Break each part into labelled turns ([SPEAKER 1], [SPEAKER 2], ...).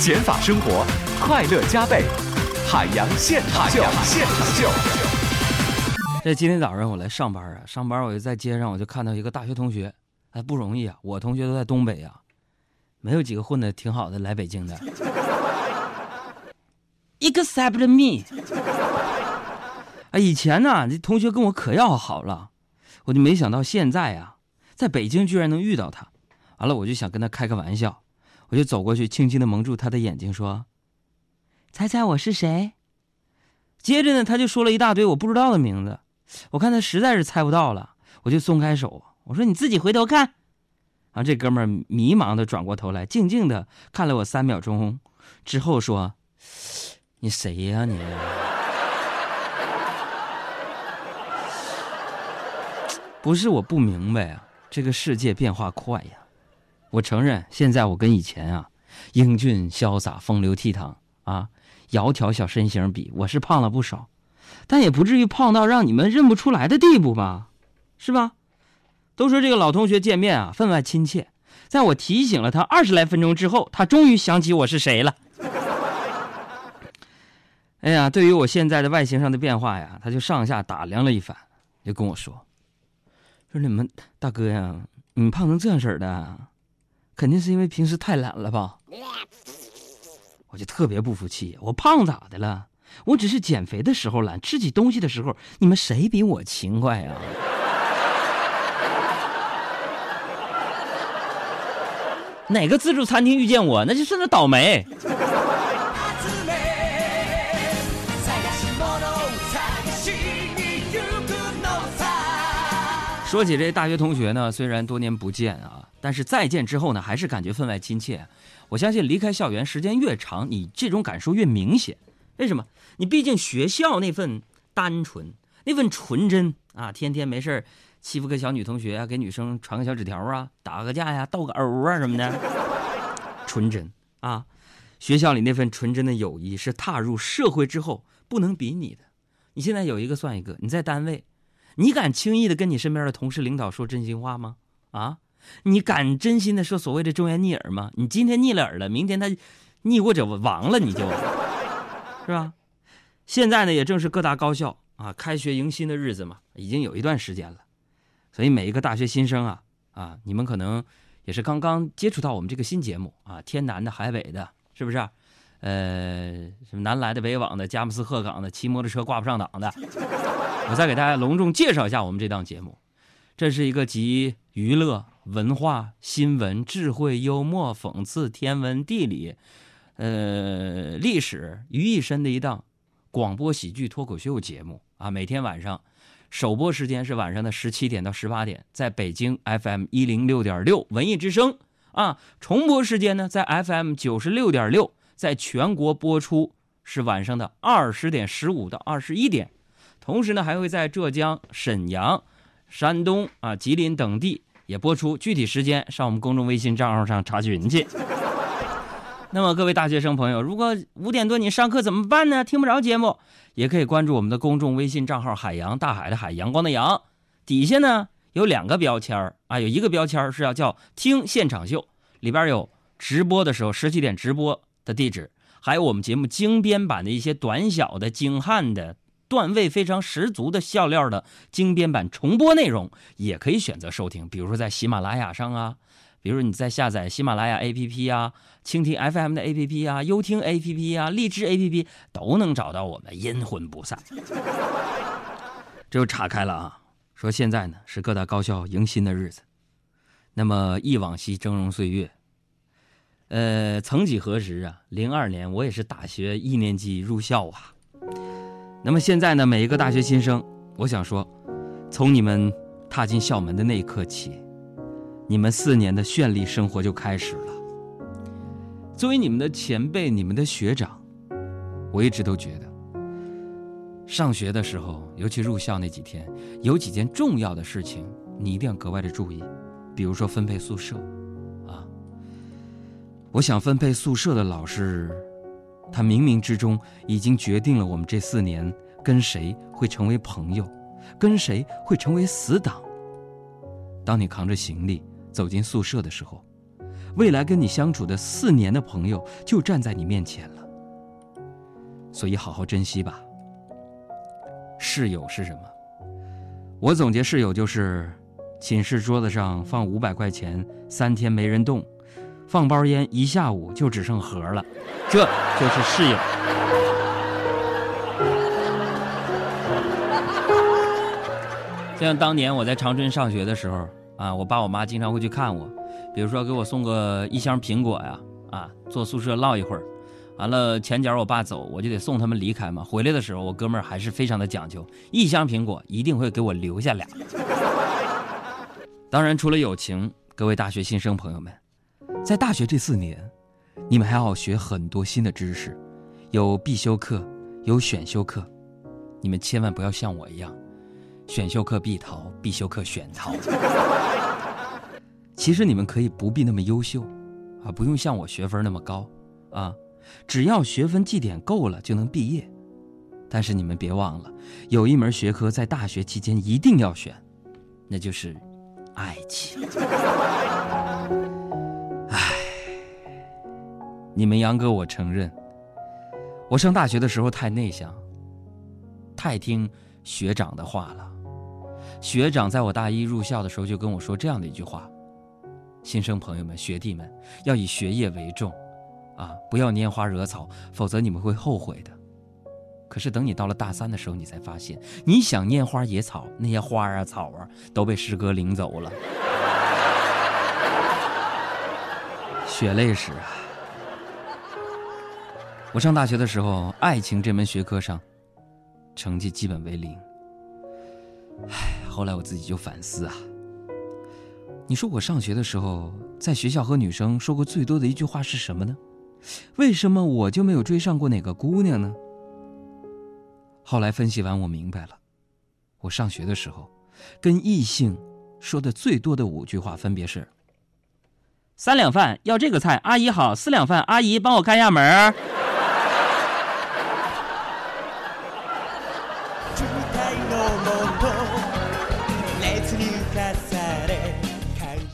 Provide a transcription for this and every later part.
[SPEAKER 1] 减法生活，快乐加倍。海洋现场秀，现场秀。
[SPEAKER 2] 这今天早上我来上班啊，上班我就在街上，我就看到一个大学同学，哎，不容易啊，我同学都在东北啊，没有几个混的挺好的来北京的。Except me。啊，以前呢，这同学跟我可要好了，我就没想到现在啊，在北京居然能遇到他。完了，我就想跟他开个玩笑，我就走过去，轻轻的蒙住他的眼睛，说：“猜猜我是谁？”接着呢，他就说了一大堆我不知道的名字。我看他实在是猜不到了，我就松开手，我说：“你自己回头看。”啊，这哥们儿迷茫的转过头来，静静的看了我三秒钟，之后说：“你谁呀你？” 不是我不明白啊，这个世界变化快呀。我承认，现在我跟以前啊，英俊潇洒、风流倜傥啊，窈窕小身形比，我是胖了不少，但也不至于胖到让你们认不出来的地步吧？是吧？都说这个老同学见面啊，分外亲切。在我提醒了他二十来分钟之后，他终于想起我是谁了。哎呀，对于我现在的外形上的变化呀，他就上下打量了一番，就跟我说。说你们大哥呀，你胖成这样式的，肯定是因为平时太懒了吧？我就特别不服气，我胖咋的了？我只是减肥的时候懒，吃起东西的时候，你们谁比我勤快呀？哪个自助餐厅遇见我，那就是那倒霉。说起这大学同学呢，虽然多年不见啊，但是再见之后呢，还是感觉分外亲切。我相信离开校园时间越长，你这种感受越明显。为什么？你毕竟学校那份单纯，那份纯真啊，天天没事欺负个小女同学啊，给女生传个小纸条啊，打个架呀，斗个殴啊什么的，纯真啊。学校里那份纯真的友谊是踏入社会之后不能比拟的。你现在有一个算一个，你在单位。你敢轻易的跟你身边的同事、领导说真心话吗？啊，你敢真心的说所谓的忠言逆耳吗？你今天逆了耳了，明天他逆过者亡了，你就，是吧？现在呢，也正是各大高校啊开学迎新的日子嘛，已经有一段时间了，所以每一个大学新生啊啊，你们可能也是刚刚接触到我们这个新节目啊，天南的海北的，是不是？呃，什么南来的北往的，佳木斯鹤岗的，骑摩托车挂不上档的。我再给大家隆重介绍一下我们这档节目，这是一个集娱乐、文化、新闻、智慧、幽默、讽刺、天文、地理，呃，历史于一身的一档广播喜剧脱口秀节目啊。每天晚上首播时间是晚上的十七点到十八点，在北京 FM 一零六点六文艺之声啊。重播时间呢，在 FM 九十六点六。在全国播出是晚上的二十点十五到二十一点，同时呢还会在浙江、沈阳、山东啊、吉林等地也播出。具体时间上我们公众微信账号上查询去。那么各位大学生朋友，如果五点多你上课怎么办呢？听不着节目，也可以关注我们的公众微信账号“海洋大海的海阳光的阳”，底下呢有两个标签啊，有一个标签是要叫“听现场秀”，里边有直播的时候十七点直播。的地址，还有我们节目精编版的一些短小的、精悍的、段位非常十足的笑料的精编版重播内容，也可以选择收听。比如说在喜马拉雅上啊，比如你在下载喜马拉雅 APP 啊、蜻蜓 FM 的 APP 啊、优听 APP 啊、荔枝 APP 都能找到我们，阴魂不散。这就岔开了啊，说现在呢是各大高校迎新的日子，那么忆往昔峥嵘岁月。呃，曾几何时啊，零二年我也是大学一年级入校啊。那么现在呢，每一个大学新生，我想说，从你们踏进校门的那一刻起，你们四年的绚丽生活就开始了。作为你们的前辈，你们的学长，我一直都觉得，上学的时候，尤其入校那几天，有几件重要的事情，你一定要格外的注意，比如说分配宿舍。啊我想分配宿舍的老师，他冥冥之中已经决定了我们这四年跟谁会成为朋友，跟谁会成为死党。当你扛着行李走进宿舍的时候，未来跟你相处的四年的朋友就站在你面前了。所以好好珍惜吧。室友是什么？我总结室友就是寝室桌子上放五百块钱，三天没人动，放包烟一下午就只剩盒了，这就是室友。像当年我在长春上学的时候啊，我爸我妈经常会去看我，比如说给我送个一箱苹果呀，啊，坐宿舍唠一会儿。完了，前脚我爸走，我就得送他们离开嘛。回来的时候，我哥们儿还是非常的讲究，一箱苹果一定会给我留下俩。当然，除了友情，各位大学新生朋友们，在大学这四年，你们还要学很多新的知识，有必修课，有选修课，你们千万不要像我一样，选修课必逃，必修课选逃。其实你们可以不必那么优秀，啊，不用像我学分那么高，啊。只要学分绩点够了就能毕业，但是你们别忘了，有一门学科在大学期间一定要选，那就是爱情。你们杨哥，我承认，我上大学的时候太内向，太听学长的话了。学长在我大一入校的时候就跟我说这样的一句话：新生朋友们、学弟们要以学业为重。啊！不要拈花惹草，否则你们会后悔的。可是等你到了大三的时候，你才发现，你想拈花惹草，那些花啊草啊都被师哥领走了。血泪史啊！我上大学的时候，爱情这门学科上，成绩基本为零。唉，后来我自己就反思啊。你说我上学的时候，在学校和女生说过最多的一句话是什么呢？为什么我就没有追上过哪个姑娘呢？后来分析完，我明白了。我上学的时候，跟异性说的最多的五句话分别是：三两饭要这个菜，阿姨好；四两饭，阿姨帮我开下门。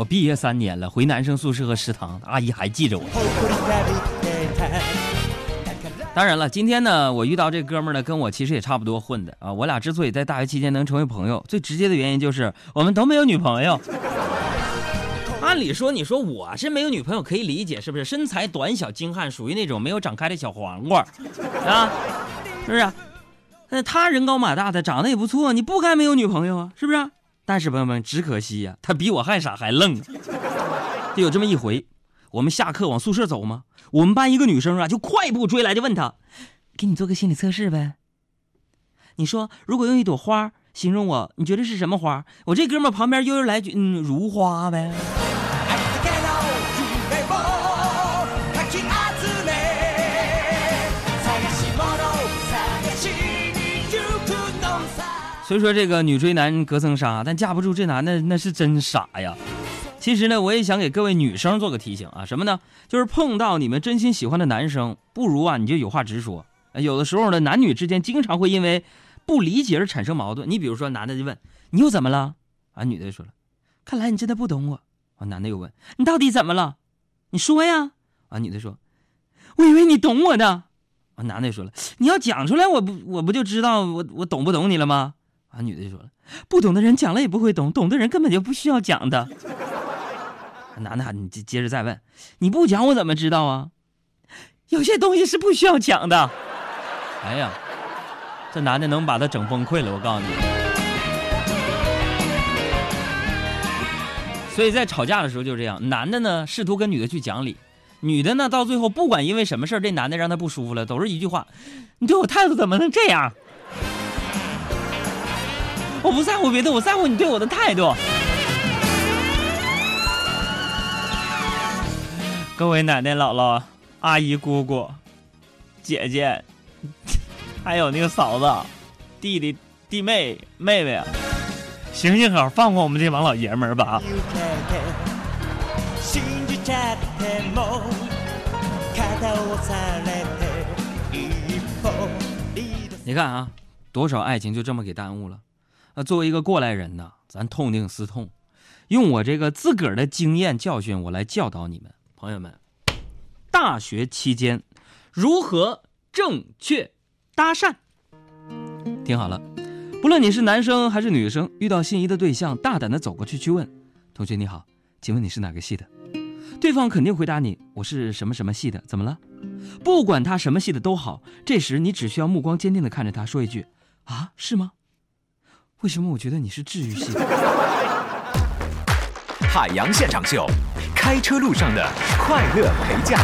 [SPEAKER 2] 我毕业三年了，回男生宿舍和食堂，阿姨还记着我。当然了，今天呢，我遇到这哥们呢，跟我其实也差不多混的啊。我俩之所以在大学期间能成为朋友，最直接的原因就是我们都没有女朋友。按理说，你说我是没有女朋友可以理解，是不是？身材短小精悍，属于那种没有长开的小黄瓜，啊，是不是？那他人高马大的，长得也不错，你不该没有女朋友啊，是不是？但是朋友们，只可惜呀，他比我还傻还愣。就有这么一回，我们下课往宿舍走吗？我们班一个女生啊，就快步追来，就问他：“给你做个心理测试呗。你说，如果用一朵花形容我，你觉得是什么花？”我这哥们旁边悠悠来句：“嗯，如花呗。”所以说这个女追男隔层纱，但架不住这男的那是真傻呀。其实呢，我也想给各位女生做个提醒啊，什么呢？就是碰到你们真心喜欢的男生，不如啊你就有话直说。有的时候呢，男女之间经常会因为不理解而产生矛盾。你比如说，男的就问你又怎么了？啊，女的就说了，看来你真的不懂我。啊，男的又问你到底怎么了？你说呀。啊，女的说，我以为你懂我的。啊，男的又说了，你要讲出来，我不我不就知道我我懂不懂你了吗？啊，女的就说了，不懂的人讲了也不会懂，懂的人根本就不需要讲的。男的，你接接着再问，你不讲我怎么知道啊？有些东西是不需要讲的。哎呀，这男的能把他整崩溃了，我告诉你。所以在吵架的时候就这样，男的呢试图跟女的去讲理，女的呢到最后不管因为什么事这男的让她不舒服了，都是一句话：你对我态度怎么能这样？我不在乎别的，我在乎你对我的态度。各位奶奶、姥姥、阿姨、姑姑、姐姐，还有那个嫂子、弟弟、弟妹、妹妹啊，行行好，放过我们这帮老爷们儿吧。你看啊，多少爱情就这么给耽误了。那作为一个过来人呢，咱痛定思痛，用我这个自个儿的经验教训，我来教导你们。朋友们，大学期间如何正确搭讪？听好了，不论你是男生还是女生，遇到心仪的对象，大胆的走过去去问：“同学你好，请问你是哪个系的？”对方肯定回答你：“我是什么什么系的。”怎么了？不管他什么系的都好，这时你只需要目光坚定的看着他，说一句：“啊，是吗？为什么我觉得你是治愈系？”
[SPEAKER 1] 海洋现场秀，开车路上的快乐陪驾。